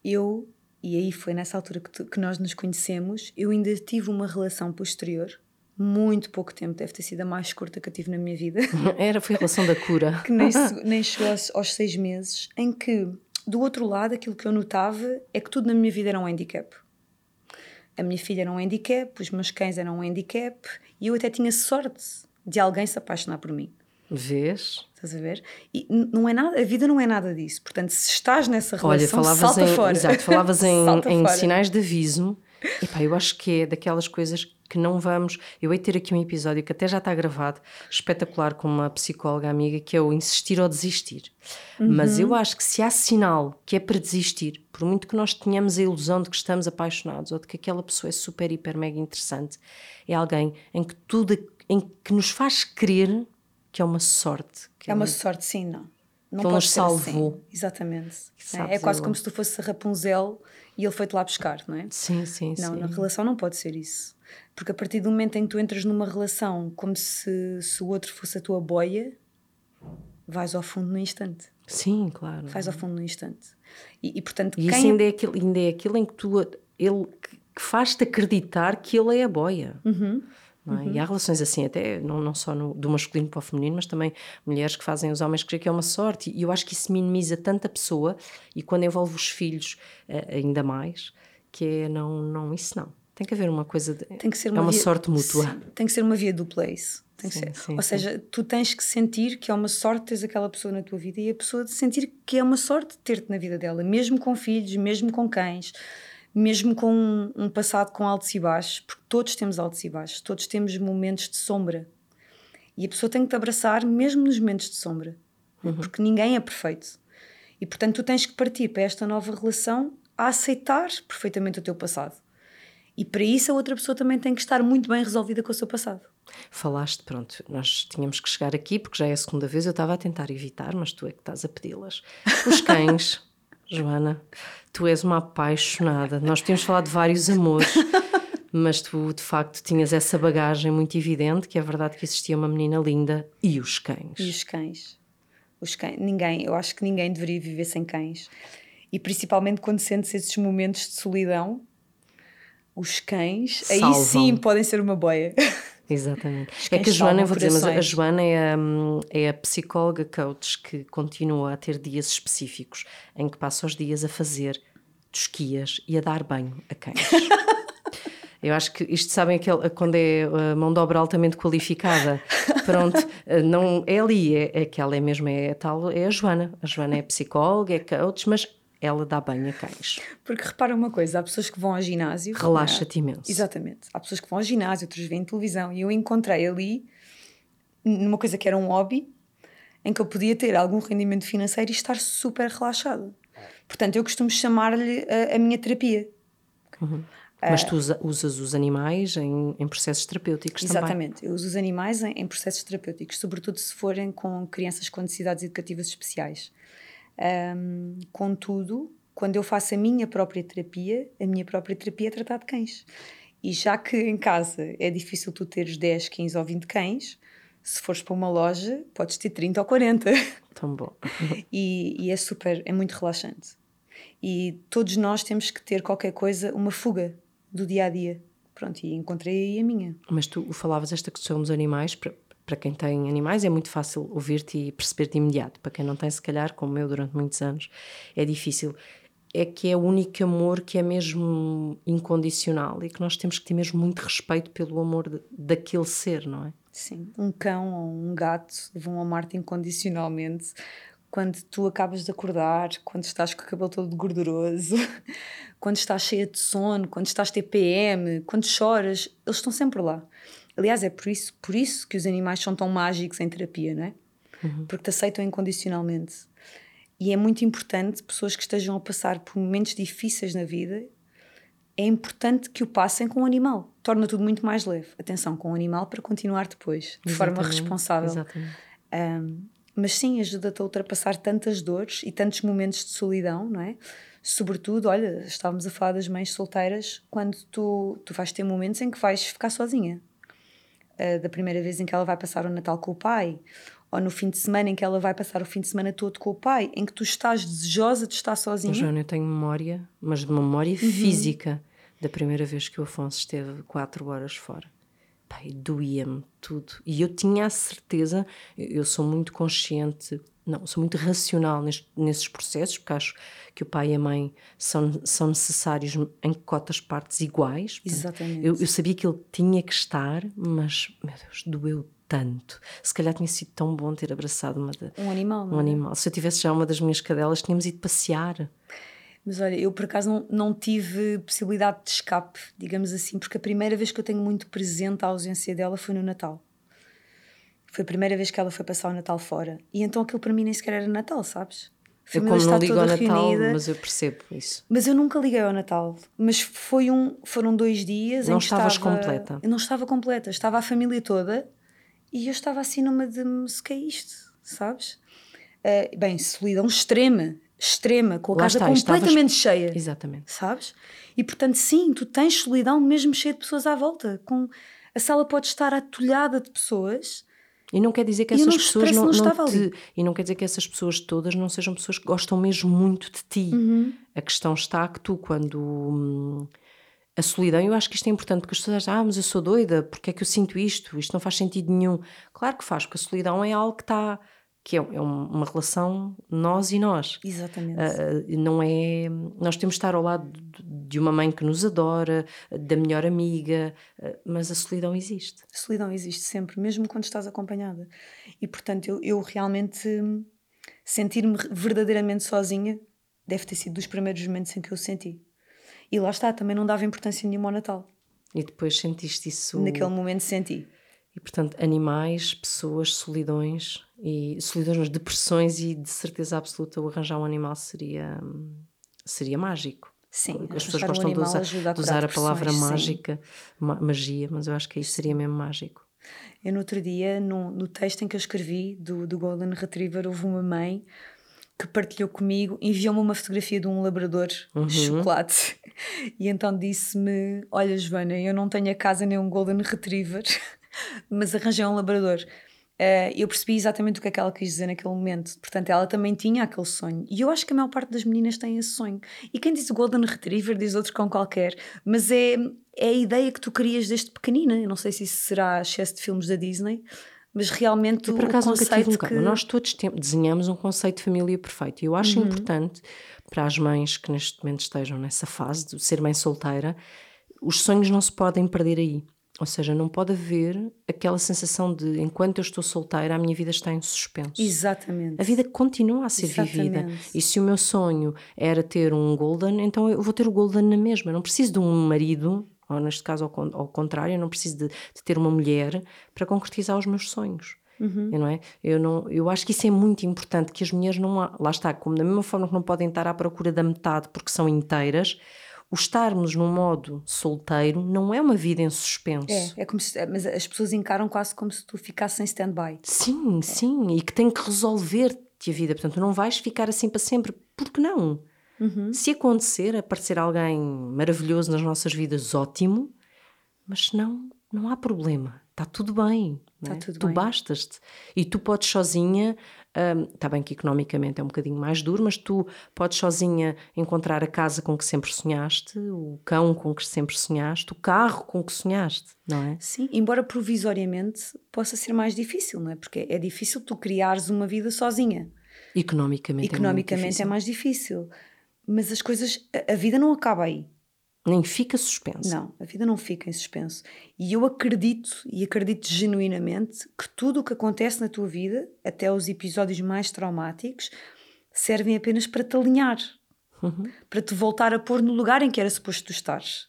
Eu e aí foi nessa altura que, tu, que nós nos conhecemos. Eu ainda tive uma relação posterior, muito pouco tempo, deve ter sido a mais curta que eu tive na minha vida. [LAUGHS] Era, foi a relação da cura. que nem, [LAUGHS] nem chegou aos, aos, seis meses, em que, do outro lado, aquilo que eu notava é que tudo na minha vida era um handicap. A minha filha era um handicap, os meus cães eram um handicap, e eu até tinha sorte de alguém se apaixonar por mim. Vês? Estás a ver? E não é nada, a vida não é nada disso. Portanto, se estás nessa relação, Olha, falavas salta em, fora. Exato, falavas em, [LAUGHS] em sinais de aviso. Epá, eu acho que é daquelas coisas que não vamos. Eu hei ter aqui um episódio que até já está gravado, espetacular, com uma psicóloga amiga, que é o insistir ou desistir. Uhum. Mas eu acho que se há sinal que é para desistir, por muito que nós tenhamos a ilusão de que estamos apaixonados ou de que aquela pessoa é super, hiper, mega interessante, é alguém em que tudo, em que nos faz crer que é uma sorte. é uma sorte, sim, não. Não que ele nos salvou. Assim. Exatamente. É, é, quase como se tu fosse Rapunzel e ele foi-te lá buscar, não é? Sim, sim, não, sim. na relação não pode ser isso. Porque a partir do momento em que tu entras numa relação como se, se o outro fosse a tua boia, vais ao fundo no instante. Sim, claro. Vais ao fundo no instante. E, e portanto, e isso ainda é, aquilo, ainda é aquilo em que tu ele que faz-te acreditar que ele é a boia. Uhum. É? Uhum. E há relações assim, até não, não só no, do masculino para o feminino, mas também mulheres que fazem os homens crer que é uma sorte. E eu acho que isso minimiza tanto a pessoa e quando envolve os filhos uh, ainda mais, que é não, não, isso não. Tem que haver uma coisa, de, tem que ser uma é uma via, sorte mútua. Sim, tem que ser uma via dupla isso. Tem sim, ser. Sim, Ou seja, tu tens que sentir que é uma sorte teres aquela pessoa na tua vida e a pessoa de sentir que é uma sorte ter-te na vida dela, mesmo com filhos, mesmo com cães mesmo com um, um passado com altos e baixos, porque todos temos altos e baixos, todos temos momentos de sombra. E a pessoa tem que te abraçar mesmo nos momentos de sombra, uhum. porque ninguém é perfeito. E portanto, tu tens que partir para esta nova relação a aceitar perfeitamente o teu passado. E para isso a outra pessoa também tem que estar muito bem resolvida com o seu passado. Falaste, pronto, nós tínhamos que chegar aqui porque já é a segunda vez, eu estava a tentar evitar, mas tu é que estás a pedi-las. Os cães, [LAUGHS] Joana, tu és uma apaixonada. Nós tínhamos falado de vários amores, [LAUGHS] mas tu de facto tinhas essa bagagem muito evidente que é verdade que existia uma menina linda e os cães. E os cães. Os cães. Ninguém, eu acho que ninguém deveria viver sem cães. E principalmente quando sentes esses momentos de solidão, os cães, Salvam. aí sim podem ser uma boia. [LAUGHS] Exatamente. É que a Joana, eu vou dizer, mas a Joana é a, é a psicóloga coach que continua a ter dias específicos em que passa os dias a fazer tosquias e a dar banho a cães. [LAUGHS] Eu acho que isto sabem aquele, quando é a mão de obra altamente qualificada. Pronto, não é ali, é, é que ela é mesmo, é a tal, é a Joana. A Joana é psicóloga, é coach, mas ela dá banho a cães. Porque repara uma coisa, há pessoas que vão ao ginásio. Relaxa-te imenso. Exatamente. Há pessoas que vão ao ginásio, outras veem televisão. E eu encontrei ali numa coisa que era um hobby, em que eu podia ter algum rendimento financeiro e estar super relaxada. Portanto, eu costumo chamar-lhe a, a, minha terapia. Uhum. Mas tu usa, usas os animais em, em processos terapêuticos Exatamente. também? Exatamente, eu uso os animais em, em, processos terapêuticos, sobretudo se forem com crianças com necessidades educativas especiais. Um, contudo, quando eu faço a minha própria terapia, a minha própria terapia é tratar de cães. E já que em casa é difícil tu teres 10, 15 ou 20 cães, se fores para uma loja, podes ter 30 ou 40. Tão bom. [LAUGHS] e, e é super, é muito relaxante. E todos nós temos que ter qualquer coisa, uma fuga do dia a dia. Pronto, e encontrei aí a minha. Mas tu falavas esta questão dos animais, para, quem tem animais é muito fácil ouvir-te e perceber-te imediato. Para quem não tem, se calhar, como eu durante muitos anos, é difícil. É que é o único amor que é mesmo incondicional e que nós temos que ter mesmo muito respeito pelo amor de, daquele ser, não é? Sim, um cão ou um gato vão amar-te incondicionalmente quando tu acabas de acordar, quando estás com o cabelo todo gorduroso, [LAUGHS] quando estás cheia de sono, quando estás TPM, quando choras, eles estão sempre lá. Aliás, é por isso, por isso que os animais são tão mágicos em terapia, não é? Uhum. Porque te aceitam incondicionalmente. E é muito importante, pessoas que estejam a passar por momentos difíceis na vida, é importante que o passem com o animal. Torna tudo muito mais leve. Atenção, com o animal para continuar depois, de Exatamente. forma responsável. Exatamente. Um, mas sim, ajuda-te a ultrapassar tantas dores e tantos momentos de solidão, não é? Sobretudo, olha, estávamos a falar das mães solteiras, quando tu, tu vais ter momentos em que vais ficar sozinha. Uh, da primeira vez em que ela vai passar o Natal com o pai, ou no fim de semana em que ela vai passar o fim de semana todo com o pai, em que tu estás desejosa de estar sozinha. Joana, eu tenho memória, mas de memória uhum. física, da primeira vez que o Afonso esteve quatro horas fora pai, doía-me tudo. E eu tinha a certeza, eu sou muito consciente, não, sou muito racional neste, nesses processos, porque acho que o pai e a mãe são, são necessários em cotas partes iguais. Exatamente. Eu, eu sabia que ele tinha que estar, mas, meu Deus, doeu tanto. Se calhar tinha sido tão bom ter abraçado uma de, um animal. Um é? animal. Se eu tivesse já uma das minhas cadelas, tínhamos ido passear. Mas olha, eu por acaso não, não tive possibilidade de escape, digamos assim, porque a primeira vez que eu tenho muito presente a ausência dela foi no Natal. Foi a primeira vez que ela foi passar o Natal fora. E então aquilo para mim nem sequer era Natal, sabes? A eu como não ligo ao Natal, reunida, mas eu percebo isso. Mas eu nunca liguei ao Natal. Mas foi um, foram dois dias não em que estavas estava, completa. Eu não estava completa. Estava a família toda e eu estava assim numa de... O que é isto? Sabes? Uh, bem, solidão extrema extrema, com a Lá casa está, completamente estavas... cheia. Exatamente. Sabes? E portanto, sim, tu tens solidão mesmo cheia de pessoas à volta. Com... A sala pode estar atulhada de pessoas. E não quer dizer que essas pessoas não, não, não te... E não quer dizer que essas pessoas todas não sejam pessoas que gostam mesmo muito de ti. Uhum. A questão está que tu, quando. Hum, a solidão, eu acho que isto é importante, porque as pessoas dizem, ah, mas eu sou doida, porque é que eu sinto isto? Isto não faz sentido nenhum. Claro que faz, porque a solidão é algo que está que é, é uma relação nós e nós. Exatamente. Uh, não é, nós temos de estar ao lado de uma mãe que nos adora, da melhor amiga, uh, mas a solidão existe. A solidão existe sempre, mesmo quando estás acompanhada. E portanto, eu, eu realmente hum, sentir-me verdadeiramente sozinha deve ter sido dos primeiros momentos em que eu senti. E lá está, também não dava importância nenhuma ao Natal. E depois sentiste isso? Naquele momento senti. E portanto, animais, pessoas, solidões e solidões, depressões e de certeza absoluta o arranjar um animal seria seria mágico. Sim, as pessoas gostam um de usar, de usar a palavra mágica, ma magia, mas eu acho que isso seria mesmo mágico. Eu no outro dia, no, no texto em que eu escrevi do, do Golden Retriever, houve uma mãe que partilhou comigo, enviou-me uma fotografia de um labrador uhum. de chocolate [LAUGHS] e então disse-me: Olha, Joana, eu não tenho a casa nem um Golden Retriever, mas arranjei um labrador. Uh, eu percebi exatamente o que é que ela quis dizer naquele momento. Portanto, ela também tinha aquele sonho. E eu acho que a maior parte das meninas tem esse sonho. E quem diz Golden Retriever diz outro cão qualquer. Mas é, é a ideia que tu querias desde pequenina. Eu não sei se isso será excesso de filmes da Disney, mas realmente eu, por acaso, o conceito um que... Nós todos desenhamos um conceito de família perfeito. E eu acho uhum. importante para as mães que neste momento estejam nessa fase de ser mãe solteira, os sonhos não se podem perder aí. Ou seja, não pode haver aquela sensação de enquanto eu estou solteira, a minha vida está em suspenso. Exatamente. A vida continua a ser Exatamente. vivida. E se o meu sonho era ter um Golden, então eu vou ter o Golden na mesma. Eu não preciso de um marido, ou neste caso ao, ao contrário, eu não preciso de, de, ter uma mulher para concretizar os meus sonhos. Uhum. Não é? eu, não, eu acho que isso é muito importante, que as mulheres não. Lá está, como da mesma forma que não podem estar à procura da metade porque são inteiras, o estarmos num modo solteiro não é uma vida em suspenso. É, é como se, mas as pessoas encaram quase como se tu ficasses em stand-by. Sim, é. sim, e que tem que resolver-te a vida. Portanto, não vais ficar assim para sempre. Porque não? Uhum. Se acontecer, aparecer alguém maravilhoso nas nossas vidas, ótimo, mas não, não há problema. Está tudo bem. Está é? tudo tu bastas-te. E tu podes sozinha Está um, bem que economicamente é um bocadinho mais duro, mas tu podes sozinha encontrar a casa com que sempre sonhaste, o cão com que sempre sonhaste, o carro com que sonhaste, não é? Sim, embora provisoriamente possa ser mais difícil, não é? Porque é difícil tu criares uma vida sozinha. Economicamente, Economicamente é, é mais difícil. Mas as coisas, a vida não acaba aí. Nem fica suspenso. Não, a vida não fica em suspenso. E eu acredito, e acredito genuinamente, que tudo o que acontece na tua vida, até os episódios mais traumáticos, servem apenas para te alinhar, uhum. para te voltar a pôr no lugar em que era suposto tu estares.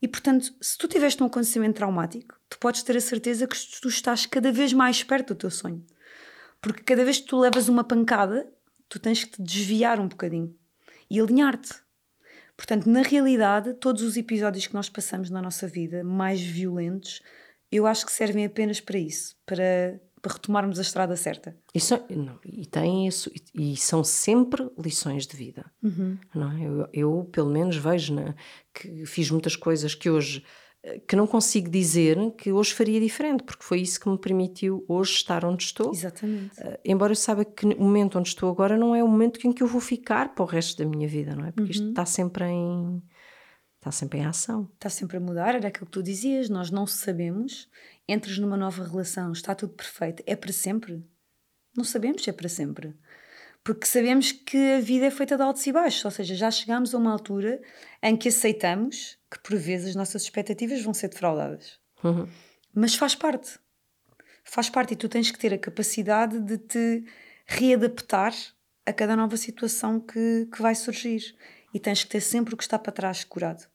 E portanto, se tu tiveste um acontecimento traumático, tu podes ter a certeza que tu estás cada vez mais perto do teu sonho. Porque cada vez que tu levas uma pancada, tu tens que te desviar um bocadinho e alinhar-te. Portanto, na realidade, todos os episódios que nós passamos na nossa vida, mais violentos, eu acho que servem apenas para isso, para, para retomarmos a estrada certa. Isso, não, e tem isso, e, e, são sempre lições de vida. Uhum. Não é? eu, eu, pelo menos, vejo na, que fiz muitas coisas que hoje que não consigo dizer que hoje faria diferente, porque foi isso que me permitiu hoje estar onde estou. Exatamente. Uh, embora eu saiba que o momento onde estou agora não é o momento em que eu vou ficar para o resto da minha vida, não é? Porque uhum. isto está sempre em está sempre em ação. Está sempre a mudar, era aquilo que tu dizias, nós não sabemos, entras numa nova relação, está tudo perfeito, é para sempre? Não sabemos se é para sempre porque sabemos que a vida é feita de altos e baixos, ou seja, já chegamos a uma altura em que aceitamos que por vezes as nossas expectativas vão ser defraudadas. Uhum. Mas faz parte. Faz parte e tu tens que ter a capacidade de te readaptar a cada nova situação que, que vai surgir. E tens que ter sempre o que está para trás curado.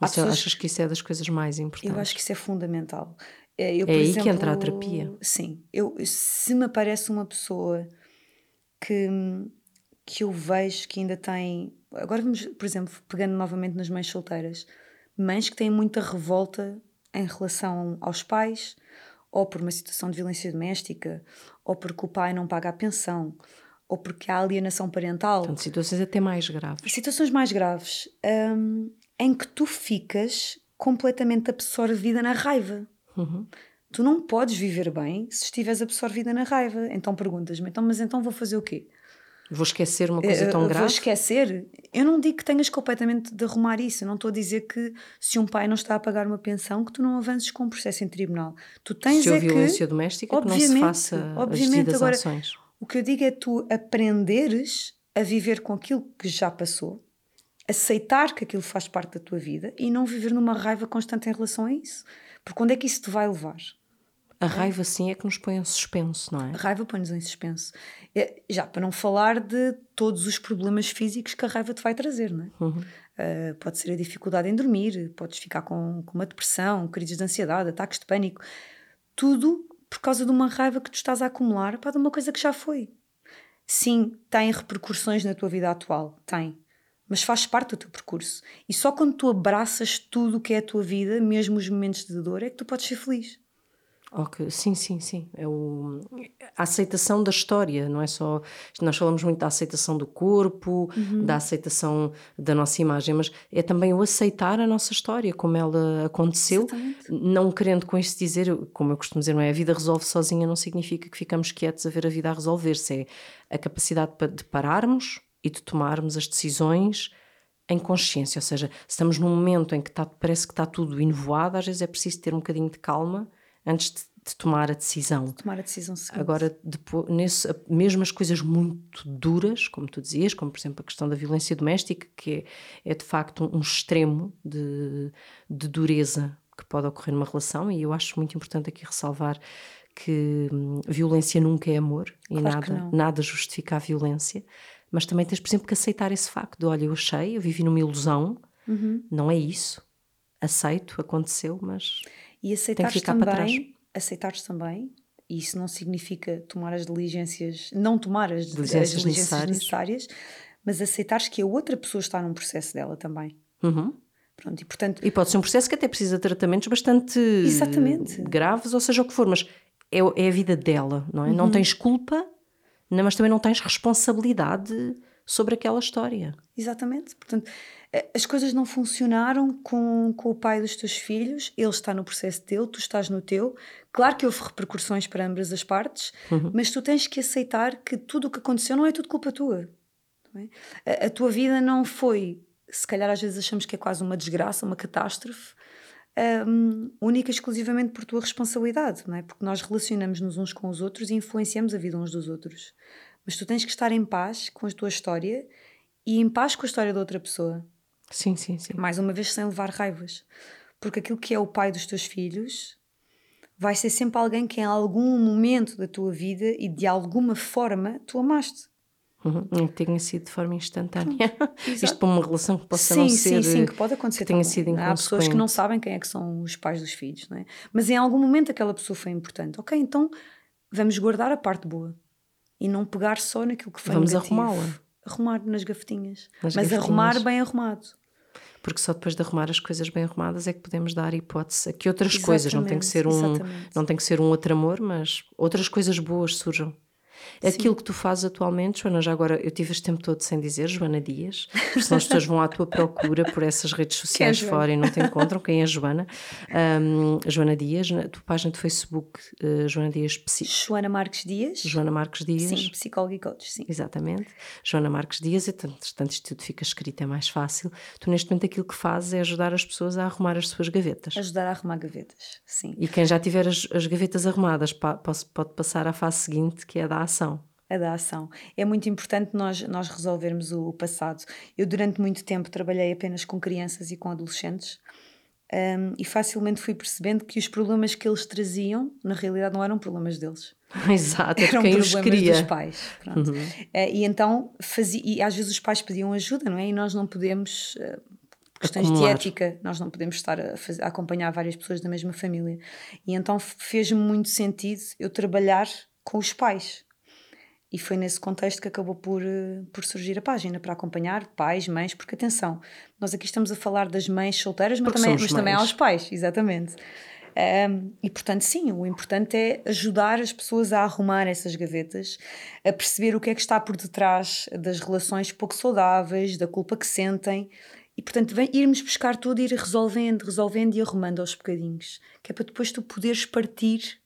Você pessoas... achas que isso é das coisas mais importantes? Eu acho que isso é fundamental. Eh, eu, é aí exemplo, que entra a terapia. Sim. Eu, se me aparece uma pessoa que, que eu vejo que ainda tem. Agora vamos, por exemplo, pegando novamente nas mães solteiras, mães que têm muita revolta em relação aos pais, ou por uma situação de violência doméstica, ou porque o pai não paga a pensão, ou porque há alienação parental. Portanto, situações até mais graves. Situações mais graves, um, em que tu ficas completamente absorvida na raiva. Uhum. Tu não podes viver bem se estiveres absorvida na raiva. Então perguntas-me, então, mas então vou fazer o quê? Vou esquecer uma coisa tão grave? Vou esquecer? Eu não digo que tenhas completamente de arrumar isso. Eu não estou a dizer que se um pai não está a pagar uma pensão, que tu não avances com um processo em tribunal. Tu tens se é violência doméstica, que não se faça obviamente, as agora, ações. O que eu digo é tu aprenderes a viver com aquilo que já passou, aceitar que aquilo faz parte da tua vida e não viver numa raiva constante em relação a isso. Porque onde é que isso te vai levar? A raiva, sim, é que nos põe em suspenso, não é? A raiva põe-nos em suspenso. É, já para não falar de todos os problemas físicos que a raiva te vai trazer, não é? Uhum. Uh, pode ser a dificuldade em dormir, podes ficar com, com uma depressão, crises de ansiedade, ataques de pânico. Tudo por causa de uma raiva que tu estás a acumular para de uma coisa que já foi. Sim, tem repercussões na tua vida atual, tem. Mas faz parte do teu percurso. E só quando tu abraças tudo o que é a tua vida, mesmo os momentos de dor, é que tu podes ser feliz. Okay. Sim, sim, sim. É o, a aceitação da história, não é só. Nós falamos muito da aceitação do corpo, uhum. da aceitação da nossa imagem, mas é também o aceitar a nossa história, como ela aconteceu, Exatamente. não querendo com isso dizer, como eu costumo dizer, não é? A vida resolve sozinha, não significa que ficamos quietos a ver a vida a resolver-se. É a capacidade de pararmos e de tomarmos as decisões em consciência, ou seja, se estamos num momento em que está, parece que está tudo enovoado, às vezes é preciso ter um bocadinho de calma antes de, de tomar a decisão. De tomar a decisão seguinte. Agora, depois, nesse, mesmo as coisas muito duras, como tu dizias, como por exemplo a questão da violência doméstica, que é, é de facto um, um extremo de, de dureza que pode ocorrer numa relação, e eu acho muito importante aqui ressalvar que hum, violência nunca é amor e claro nada, nada justifica a violência, mas também tens, por exemplo, que aceitar esse facto de olha, eu achei, eu vivi numa ilusão, uhum. não é isso, aceito, aconteceu, mas e aceitares também, aceitares também, e isso não significa tomar as diligências, não tomar as diligências, as diligências necessárias. necessárias. mas aceitares que a outra pessoa está num processo dela também. Uhum. Pronto, e, portanto, e pode ser um processo que até precisa de tratamentos bastante Exatamente. graves, ou seja o que for, mas é, é a vida dela, não é? Uhum. Não tens culpa, mas também não tens responsabilidade sobre aquela história. Exatamente. Portanto, as coisas não funcionaram com, com o pai dos teus filhos, ele está no processo dele, tu estás no teu. Claro que houve repercussões para ambas as partes, uhum. mas tu tens que aceitar que tudo o que aconteceu não é tudo culpa tua. É? A, a, tua vida não foi, se calhar às vezes achamos que é quase uma desgraça, uma catástrofe, um, única e exclusivamente por tua responsabilidade, não é? Porque nós relacionamos-nos uns com os outros e influenciamos a vida uns dos outros. Mas tu tens que estar em paz com a tua história e em paz com a história da outra pessoa. Sim, sim, sim. Mais uma vez, sem levar raivas. Porque aquilo que é o pai dos teus filhos vai ser sempre alguém que em algum momento da tua vida e de alguma forma tu amaste. Uhum. Que tenha sido de forma instantânea. [LAUGHS] Isto para uma relação que possa sim, não ser. Sim, sim, que pode acontecer. Que tenha sido Há pessoas que não sabem quem é que são os pais dos filhos, não é? Mas em algum momento aquela pessoa foi importante. Ok, então vamos guardar a parte boa e não pegar só naquilo que foi Vamos arrumá-la. Arrumar nas gavetinhas. Nas Mas gavetinhas. arrumar bem arrumado porque só depois de arrumar as coisas bem arrumadas é que podemos dar hipótese a que outras exatamente, coisas, não tem que ser um, não tem que ser um outro amor, mas outras coisas boas surjam. Aquilo que tu fazes atualmente, Joana, já agora eu tive este tempo todo sem dizer Joana Dias, porque senão as pessoas vão à tua procura por essas redes [LAUGHS] é sociais é fora e não te encontram. Quem é Joana? Um, Joana Dias, na tua página de Facebook, uh, Joana Dias Psi... Joana Marques Dias. Joana Marques Dias. Sim, psicóloga e coach, sim. Exatamente. Joana Marques Dias, e tanto, isto tudo fica escrito, é mais fácil. Tu neste momento aquilo que fazes é ajudar as pessoas a arrumar as suas gavetas. Ajudar a arrumar gavetas, sim. E quem já tiver as, as gavetas arrumadas pode, pode passar à fase seguinte, que é a da ação a da ação. É muito importante nós, nós resolvermos o, o passado. Eu, durante muito tempo, trabalhei apenas com crianças e com adolescentes um, e facilmente fui percebendo que os problemas que eles traziam, na realidade, não eram problemas deles. [LAUGHS] Exato, é eram quem problemas os queria. dos pais. Uhum. Uh, e então, fazia, e às vezes os pais pediam ajuda, não é? E nós não podemos. Uh, questões Acumular. de ética, nós não podemos estar a, fazer, a, acompanhar várias pessoas da mesma família. E então fez-me muito sentido eu trabalhar com os pais, e foi nesse contexto que acabou por, eh, por surgir a página, para acompanhar pais, mães, porque atenção, nós aqui estamos a falar das mães solteiras, mas, também, mas também aos pais, exatamente. Um, e portanto, sim, o importante é ajudar as pessoas a arrumar essas gavetas, a perceber o que é que está por detrás das relações pouco saudáveis, da culpa que sentem. E portanto, vem, irmos buscar tudo, ir resolvendo, resolvendo e arrumando aos bocadinhos, que é para depois tu poderes partir,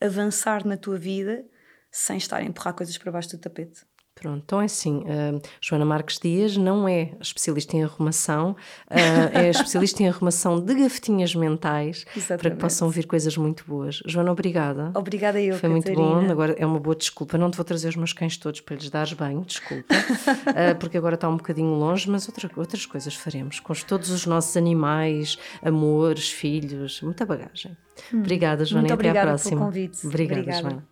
avançar na tua vida sem estar a empurrar coisas para baixo do tapete. Pronto, então é assim, uh, Joana Marques Dias não é especialista em arrumação, uh, [LAUGHS] é especialista em arrumação de gavetinhas mentais Exatamente. para que possam vir coisas muito boas. Joana, obrigada. Obrigada eu, Foi Catarina. muito bom, agora é uma boa desculpa, não te vou trazer os meus cães todos para lhes dares banho, desculpa, uh, [LAUGHS] porque agora está um bocadinho longe, mas outra, outras coisas faremos, com todos os nossos animais, amores, filhos, muita bagagem. Hum. Obrigada, Joana, muito e até à próxima. Pelo convite. Obrigada, obrigada. Joana.